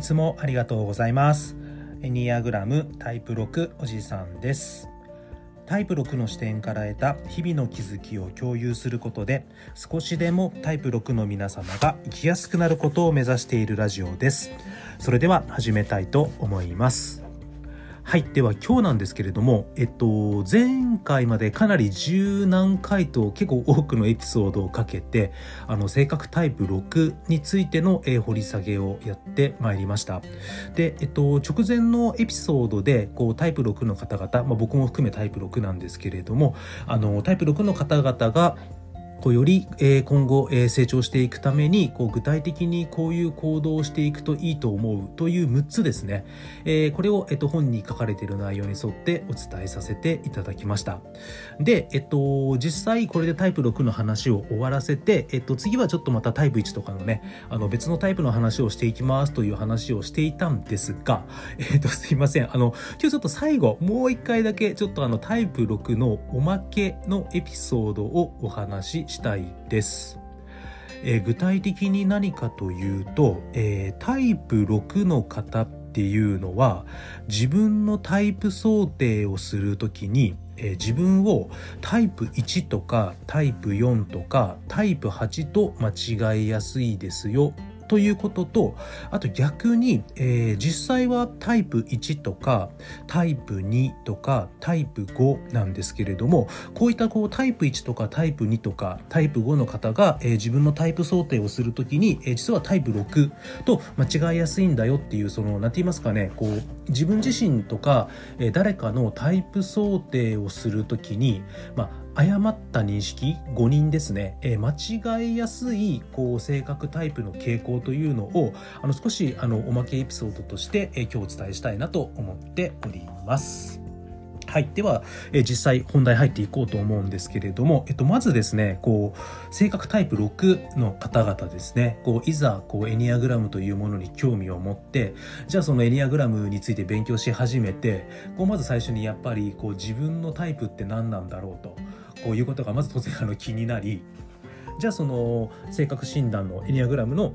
いつもありがとうございます。エニアグラムタイプ6おじさんです。タイプ6の視点から得た日々の気づきを共有することで少しでもタイプ6の皆様が生きやすくなることを目指しているラジオです。それでは始めたいと思います。はいでは今日なんですけれどもえっと前回までかなり十何回と結構多くのエピソードをかけてあの性格タイプ6についての、え掘り下げをやってまいりました。でえっと直前のエピソードでこうタイプ6の方々、まあ、僕も含めタイプ6なんですけれどもあのタイプ6の方々がこうより、え、今後、え、成長していくためにこう具体的にこういう行動をしていくといいと思うという6つですね、え、これを、えっと、本に書かれている内容に沿ってお伝えさせていただきました。で、えっと、実際これでタイプ6の話を終わらせて、えっと、次はちょっとまたタイプ1とかのねあの別のタイプの話をしていきますという話をしていたんですが、えっと、すいません。あの今日ちょっと最後もう一回だけちょっとあのタイプ6のおまけのエピソードをお話ししたいです。えー、具体的に何かというと、えー、タイプ6の方っていうのは自分のタイプ想定をする時に、えー、自分をタイプ1とかタイプ4とかタイプ8と間違えやすいですよということとあと逆に、えー、実際はタイプ1とかタイプ2とかタイプ5なんですけれどもこういったこうタイプ1とかタイプ2とかタイプ5の方が、えー、自分のタイプ想定をするときに、えー、実はタイプ6と間違いやすいんだよっていうその何て言いますかねこう自分自身とか、えー、誰かのタイプ想定をするときに、まあ誤った認識誤認ですね、えー、間違いやすいこう性格タイプの傾向というのをあの少しあのおまけエピソードとして、えー、今日お伝えしたいなと思っております。はい。では、え実際本題入っていこうと思うんですけれども、えっと、まずですね、こう、性格タイプ6の方々ですね、こう、いざ、こう、エニアグラムというものに興味を持って、じゃあそのエニアグラムについて勉強し始めて、こう、まず最初にやっぱり、こう、自分のタイプって何なんだろうと。こういうことがまず当然あの気になりじゃあその性格診断のエニアグラムの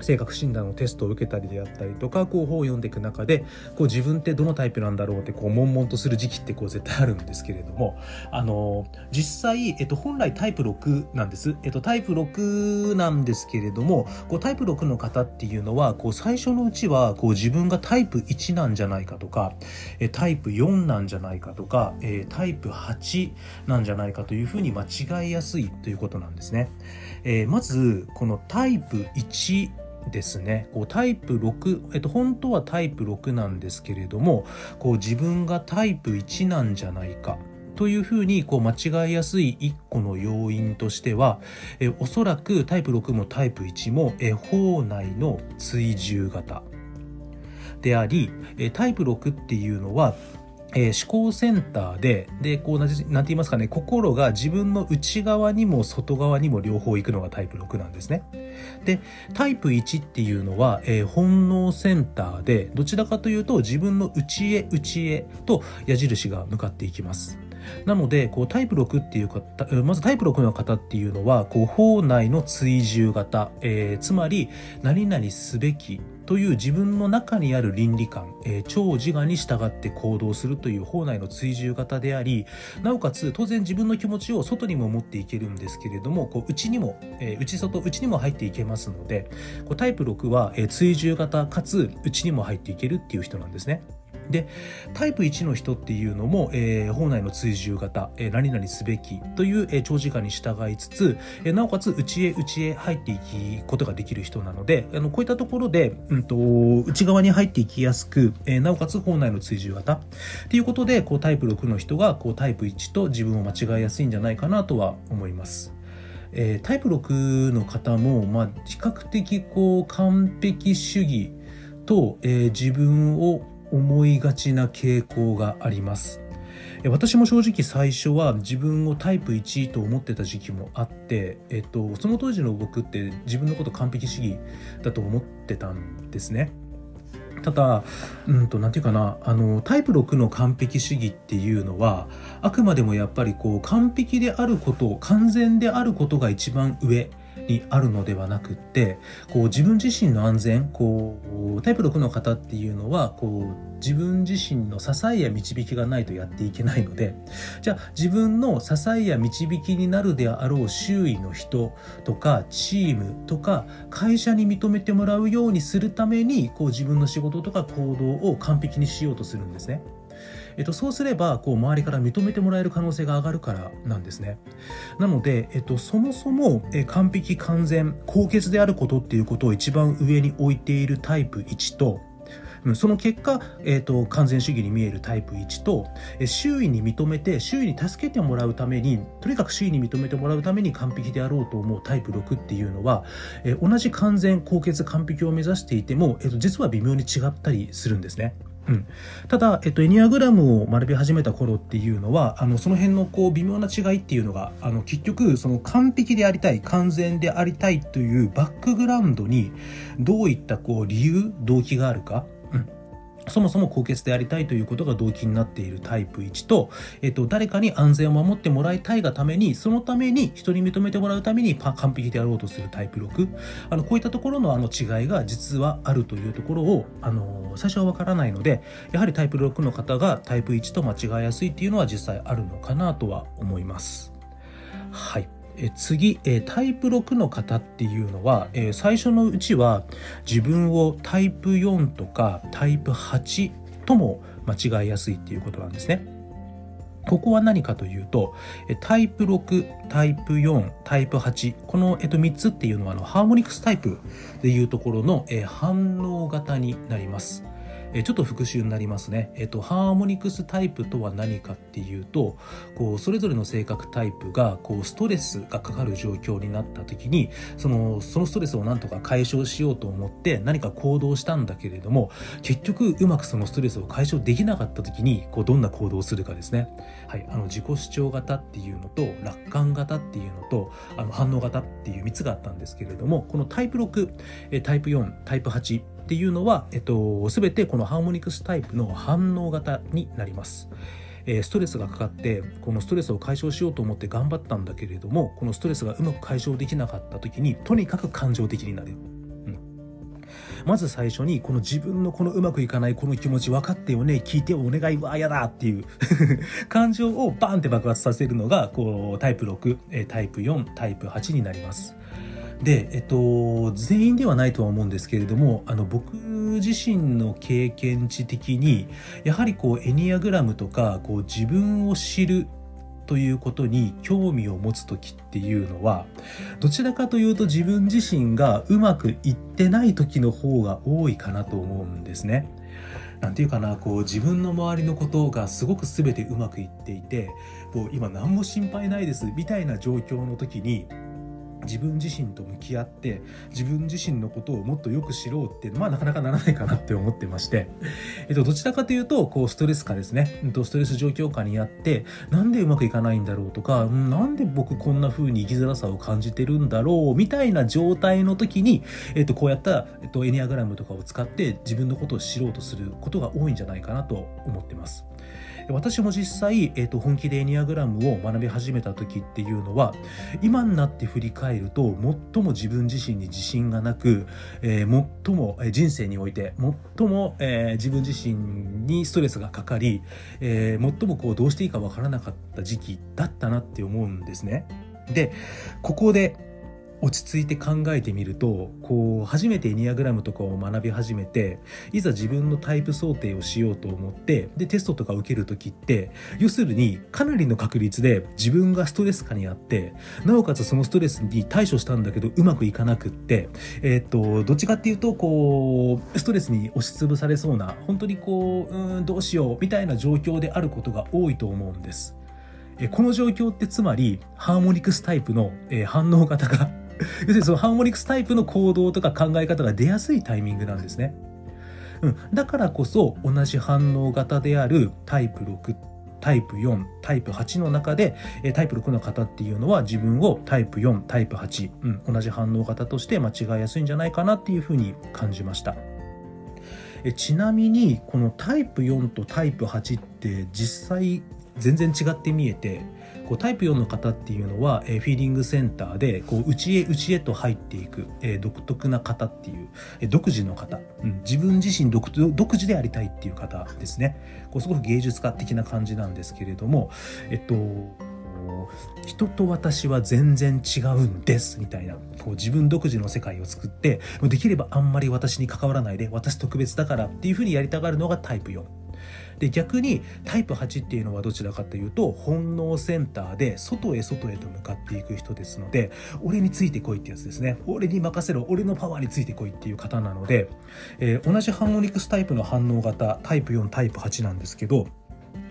性格診断のテストを受けたりであったりとかこう本を読んでいく中でこう自分ってどのタイプなんだろうってこう悶々とする時期ってこう絶対あるんですけれどもあの実際、えっと、本来タイプ6なんです、えっと、タイプ6なんですけれどもこうタイプ6の方っていうのはこう最初のうちはこう自分がタイプ1なんじゃないかとかタイプ4なんじゃないかとかタイプ8なんじゃないかというふうに間違いやすいということなんですね。えー、まずこのタイプ1ですね。こうタイプ6、えっと、本当はタイプ6なんですけれどもこう自分がタイプ1なんじゃないかというふうにこう間違いやすい1個の要因としてはえおそらくタイプ6もタイプ1もえ法内の追従型でありタイプ6っていうのはえー、思考センターで、で、こう、なんて言いますかね、心が自分の内側にも外側にも両方行くのがタイプ6なんですね。で、タイプ1っていうのは、えー、本能センターで、どちらかというと自分の内へ内へと矢印が向かっていきます。なので、こうタイプ6っていう方、まずタイプ6の方っていうのは、こう法内の追従型、えー、つまり何々すべきという自分の中にある倫理観、えー、超自我に従って行動するという法内の追従型であり、なおかつ当然自分の気持ちを外にも持っていけるんですけれども、こう内にも、えー、内外、内にも入っていけますので、こうタイプ6は、えー、追従型かつ内にも入っていけるっていう人なんですね。でタイプ1の人っていうのも、えー、本内の追従型、えー、何々すべきという、えー、長時間に従いつつ、えー、なおかつ内へ内へ入っていくことができる人なのであのこういったところで、うんと、内側に入っていきやすく、えー、なおかつ本内の追従型っていうことでこうタイプ6の人がこうタイプ1と自分を間違いやすいんじゃないかなとは思います。えー、タイプ6の方も、まあ、比較的こう完璧主義と、えー、自分を思いがちな傾向があります私も正直最初は自分をタイプ1と思ってた時期もあって、えっと、その当時の僕って自分のこと完璧主義だと思ってたんですね。ただ、うん、ていうかな、あの、タイプ6の完璧主義っていうのは、あくまでもやっぱりこう、完璧であること、完全であることが一番上にあるのではなくってこう自分自身の安全こうタイプ6の方っていうのはこう自分自身の支えや導きがないとやっていけないのでじゃあ自分の支えや導きになるであろう周囲の人とかチームとか会社に認めてもらうようにするためにこう自分の仕事とか行動を完璧にしようとするんですね。えっと、そうすればこう周りから認めてもらえる可能性が上がるからなんですね。なので、えっと、そもそも、え完璧完全高潔であることっていうことを一番上に置いているタイプ1とその結果、えーと、完全主義に見えるタイプ1と、え周囲に認めて周囲に助けてもらうためにとにかく周囲に認めてもらうために完璧であろうと思うタイプ6っていうのは、え同じ完全高潔完璧を目指していても、えーと実は微妙に違ったりするんですね。うん、ただ、えっと、エニアグラムを学び始めた頃っていうのはあのその辺のこう微妙な違いっていうのがあの結局その完璧でありたい完全でありたいというバックグラウンドにどういったこう理由動機があるかそもそも高潔でありたいということが動機になっているタイプ1と、えっと、誰かに安全を守ってもらいたいがために、そのために人に認めてもらうために完璧であろうとするタイプ6。あの、こういったところのあの違いが実はあるというところを、あの、最初はわからないので、やはりタイプ6の方がタイプ1と間違いやすいっていうのは実際あるのかなとは思います。はい。え次、えタイプ6の方っていうのは、え最初のうちは自分をタイプ4とかタイプ8とも間違いやすいっていうことなんですね。ここは何かというと、タイプ6、タイプ4、タイプ8、この、えっと、3つっていうのはあのハーモニクスタイプでいうところの、え反応型になります。ちょっと復習になりますね。えっと、ハーモニクスタイプとは何かっていうと、こう、それぞれの性格タイプが、こう、ストレスがかかる状況になった時に、その、そのストレスをなんとか解消しようと思って何か行動したんだけれども、結局うまくそのストレスを解消できなかった時に、こう、どんな行動をするかですね。はい、あの、自己主張型っていうのと、楽観型っていうのと、あの、反応型っていう3つがあったんですけれども、このタイプ6、タイプ4、タイプ8、っていうのは、えっと、全てこのハーモニクスタイプの反応型になります。えストレスがかかってこのストレスを解消しようと思って頑張ったんだけれどもこのストレスがうまく解消できなかった時にとにかく感情的になる。まず最初にこの自分のこのうまくいかないこの気持ち分かってよね聞いてお願いわやだっていう 感情をバンって爆発させるのがこうタイプ6タイプ4タイプ8になります。で、えっと、全員ではないとは思うんですけれども、あの、僕自身の経験値的に、やはりこう、エニアグラムとか、こう、自分を知るということに興味を持つ時っていうのは、どちらかというと自分自身がうまくいってない時の方が多いかなと思うんですね。なんていうかな、こう自分の周りのことがすごく全てうまくいっていて、もう今何も心配ないですみたいな状況の時に、自分自身と向き合って自分自身のことをもっとよく知ろうっていうのは、なかなかならないかなって思ってまして、えっと、どちらかというとこうストレス化ですね、うん、とストレス状況下にあってなんでうまくいかないんだろうとか、うん、なんで僕こんな風に生きづらさを感じてるんだろうみたいな状態の時に、えっと、こうやった、えっと、エニアグラムとかを使って自分のことを知ろうとすることが多いんじゃないかなと思ってます。私も実際、えーと、本気でエニアグラムを学び始めた時っていうのは今になって振り返ると最も自分自身に自信がなく、えー、最も人生において最も、えー、自分自身にストレスがかかり、えー、最もこうどうしていいかわからなかった時期だったなって思うんですね。でここで落ち着いて考えてみるとこう初めてエニアグラムとかを学び始めていざ自分のタイプ想定をしようと思ってでテストとか受ける時って要するにかなりの確率で自分がストレス下にあってなおかつそのストレスに対処したんだけどうまくいかなくってえー、とどっちかっていうとこうストレスに押しつぶされそうな本当にこううんどうしようみたいな状況であることが多いと思うんです。この状況ってつまりハーモニクスタイプの反応型が 要するにそのハーモニクスタイプの行動とか考え方が出やすいタイミングなんですね。うん、だからこそ同じ反応型であるタイプ6タイプ4タイプ8の中でタイプ6の方っていうのは自分をタイプ4タイプ8、うん、同じ反応型として間違いやすいんじゃないかなっていうふうに感じました。えちなみにこのタイプ4とタイプ8って実際全然違って見えてこうタイプ4の方っていうのは、え、フィーリングセンターでこう内へ内へと入っていく、え、独特な方っていう、え、独自の方、うん、自分自身独独自でありたいっていう方ですね。こうすごく芸術家的な感じなんですけれどもえっと人と私は全然違うんですみたいな。こう自分独自の世界を作ってできればあんまり私に関わらないで私特別だからっていうふうにやりたがるのがタイプ4。で逆にタイプ8っていうのはどちらかというと本能センターで外へ外へと向かっていく人ですので俺についてこいってやつですね。俺に任せろ。俺のパワーについてこいっていう方なので、えー、同じハーモニクスタイプの反応型タイプ4タイプ8なんですけど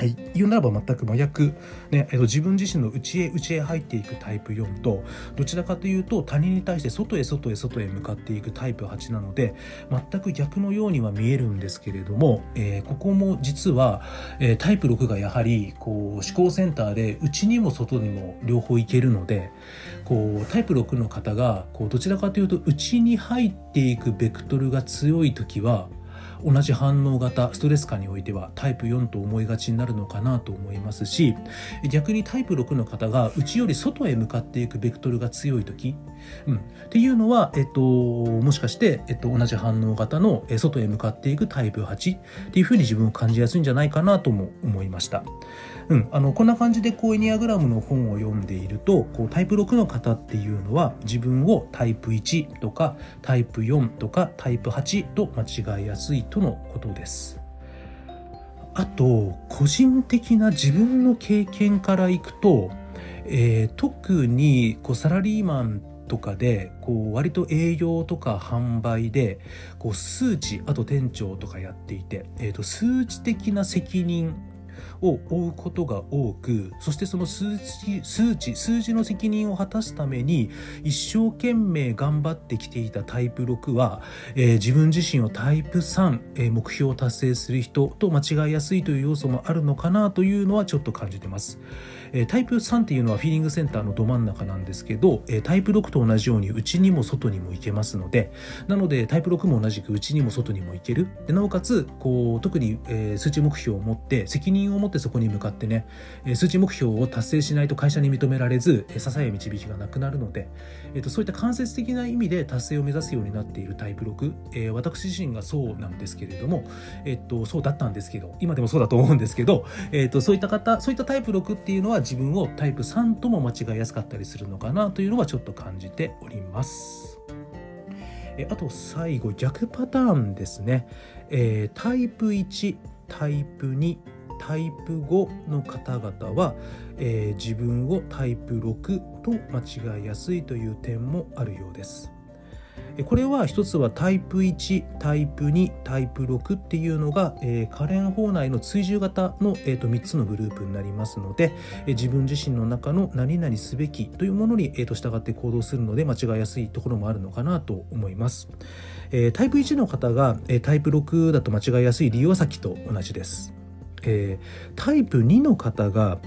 はい、言うならば全く真逆、ねえっと、自分自身の内へ内へ入っていくタイプ4とどちらかというと他人に対して外へ外へ外へ向かっていくタイプ8なので全く逆のようには見えるんですけれども、えー、ここも実は、えー、タイプ6がやはりこう思考センターで内にも外にも両方いけるのでこうタイプ6の方がこうどちらかというと内に入っていくベクトルが強い時は同じ反応型ストレス下においてはタイプ4と思いがちになるのかなと思いますし逆にタイプ6の方が内より外へ向かっていくベクトルが強い時、うん、っていうのは、えっと、もしかして、えっと、同じ反応型の外へ向かっていくタイプ8っていうふうに自分を感じやすいんじゃないかなとも思いました。うん、あのこんな感じでこうエニアグラムの本を読んでいるとこうタイプ6の方っていうのは自分をタイプ1とかタイプ4とかタイプ8と間違いやすいとのことです。あと個人的な自分の経験からいくと、えー、特にこうサラリーマンとかでこう割と営業とか販売でこう数値あと店長とかやっていて、えー、と数値的な責任を負うことが多くそしてその数値数値数字の責任を果たすために一生懸命頑張ってきていたタイプ6は、えー、自分自身をタイプ3、えー、目標を達成する人と間違いやすいという要素もあるのかなというのはちょっと感じてます。えタイプ3っていうのはフィーリングセンターのど真ん中なんですけど、えタイプ6と同じように内にも外にも行けますのでなのでタイプ6も同じく内にも外にも行ける。でなおかつこう特に、え数値目標を持って責任を持ってそこに向かってね、え数値目標を達成しないと会社に認められず、え支え導きがなくなるので、えーと、そういった間接的な意味で達成を目指すようになっているタイプ6、えー、私自身がそうなんですけれども、えーと、そうだったんですけど今でもそうだと思うんですけど、えーとそういった方そういったタイプ6っていうのは自分をタイプ3とも間違いやすかったりするのかなというのはちょっと感じております。えあと最後逆パターンですね、えー、タイプ1タイプ2タイプ5の方々は、えー、自分をタイプ6と間違いやすいという点もあるようです。これは一つはタイプ1タイプ2タイプ6っていうのが、えー、可憐法内の追従型の、えーと、3つのグループになりますので、えー、自分自身の中の何々すべきというものに、えーと、従って行動するので間違いやすいところもあるのかなと思います、えー、タイプ1の方が、えー、タイプ6だと間違いやすい理由はさっきと同じです、えー、タイプ2の方が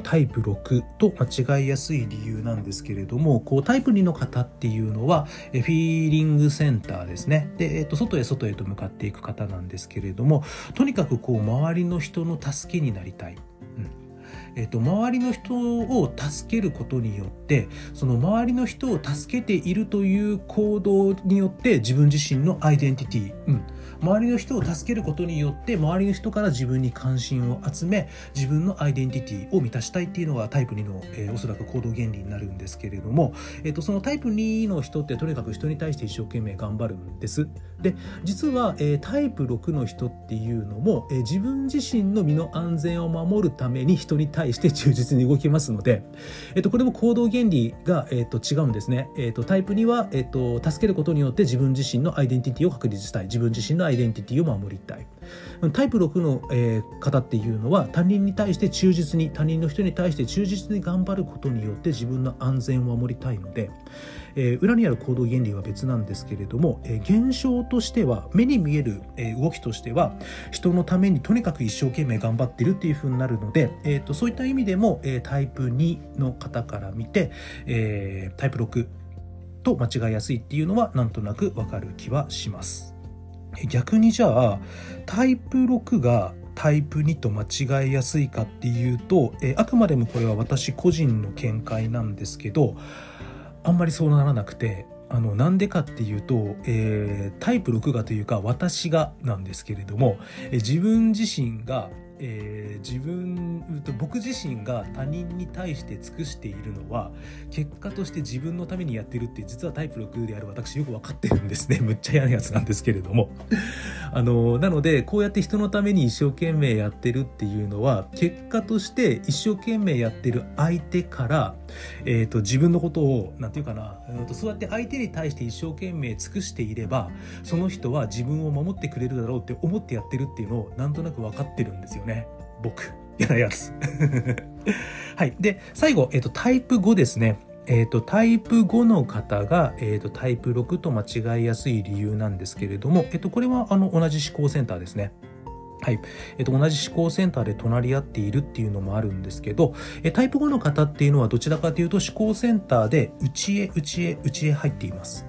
タイプ6と間違いやすい理由なんですけれどもこうタイプ2の方っていうのはフィーリングセンターですね。で、えー、と外へ外へと向かっていく方なんですけれどもとにかくこう周りの人の助けになりたい。うん。えーと、周りの人を助けることによってその周りの人を助けているという行動によって自分自身のアイデンティティ、うん、周りの人を助けることによって周りの人から自分に関心を集め自分のアイデンティティを満たしたいっていうのがタイプ2の、えー、おそらく行動原理になるんですけれども、えーと、そのタイプ2の人ってとにかく人に対して一生懸命頑張るんです。で実は、えー、タイプ6の人っていうのも、えー、自分自身の身の安全を守るために人に対して忠実に動きますので、えーと、これも行動原理が、えーと、違うんですね。えー、とタイプ2は、えー、と助けることによって自分自身のアイデンティティを確立したい自分自身のアイデンティティを守りたいタイプ6の、え、方っていうのは他人に対して忠実に他人の人に対して忠実に頑張ることによって自分の安全を守りたいので、え、裏にある行動原理は別なんですけれども、え、現象としては目に見える、え、動きとしては人のためにとにかく一生懸命頑張ってるっていうふうになるので、えーと、そういった意味でも、え、タイプ2の方から見て、え、タイプ6と間違いやすいっていうのはなんとなくわかる気はします。逆にじゃあタイプ6がタイプ2と間違いやすいかっていうと、え、あくまでもこれは私個人の見解なんですけどあんまりそうならなくてあのなんでかっていうと、えー、タイプ6がというか私がなんですけれども、え、自分自身がえー、自分僕自身が他人に対して尽くしているのは結果として自分のためにやってるって実はタイプ6である私よく分かってるんですね むっちゃ嫌なやつなんですけれどもあのなのでこうやって人のために一生懸命やってるっていうのは結果として一生懸命やってる相手から、えーと、自分のことを何て言うかな、えーとそうやって相手に対して一生懸命尽くしていればその人は自分を守ってくれるだろうって思ってやってるっていうのをなんとなく分かってるんですよ。ね。僕。嫌なやつ。はい。で、最後、えっ、ー、と、タイプ5ですね。えっ、ー、と、タイプ5の方が、えっ、ー、と、タイプ6と間違いやすい理由なんですけれども、えっ、と、これは、あの、同じ思考センターですね。はい。えっと、同じ思考センターで隣り合っているっていうのもあるんですけど、えタイプ5の方っていうのはどちらかというと思考センターで内へ内へ内へ入っています。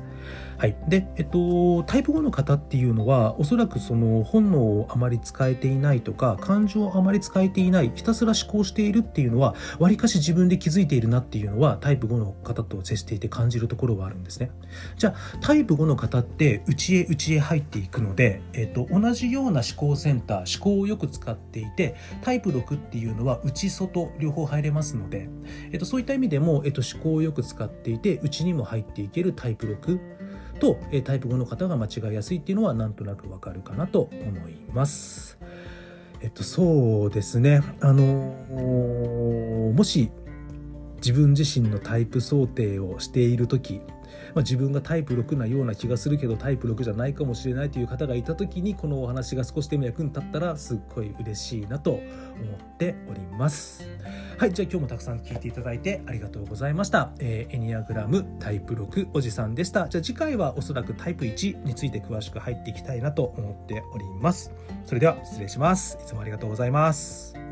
はい。で、えっと、タイプ5の方っていうのは、おそらくその本能をあまり使えていないとか、感情をあまり使えていない、ひたすら思考しているっていうのは、わりかし自分で気づいているなっていうのは、タイプ5の方と接していて感じるところはあるんですね。じゃあ、タイプ5の方って、内へ内へ入っていくので、えっと、同じような思考センター、思考をよく使っていて、タイプ6っていうのは、内外両方入れますので、えっと、そういった意味でも、えっと、思考をよく使っていて、内にも入っていけるタイプ6、とタイプ5の方が間違いやすいっていうのはなんとなくわかるかなと思います。えっとそうですねあのもし自分自身のタイプ想定をしている時まあ、自分がタイプ6なような気がするけどタイプ6じゃないかもしれないという方がいた時にこのお話が少しでも役に立ったらすっごい嬉しいなと思っております。はいじゃあ今日もたくさん聞いていただいてありがとうございました、えー、エニアグラムタイプ6おじさんでした。じゃあ次回はおそらくタイプ1について詳しく入っていきたいなと思っております。それでは失礼します。いつもありがとうございます。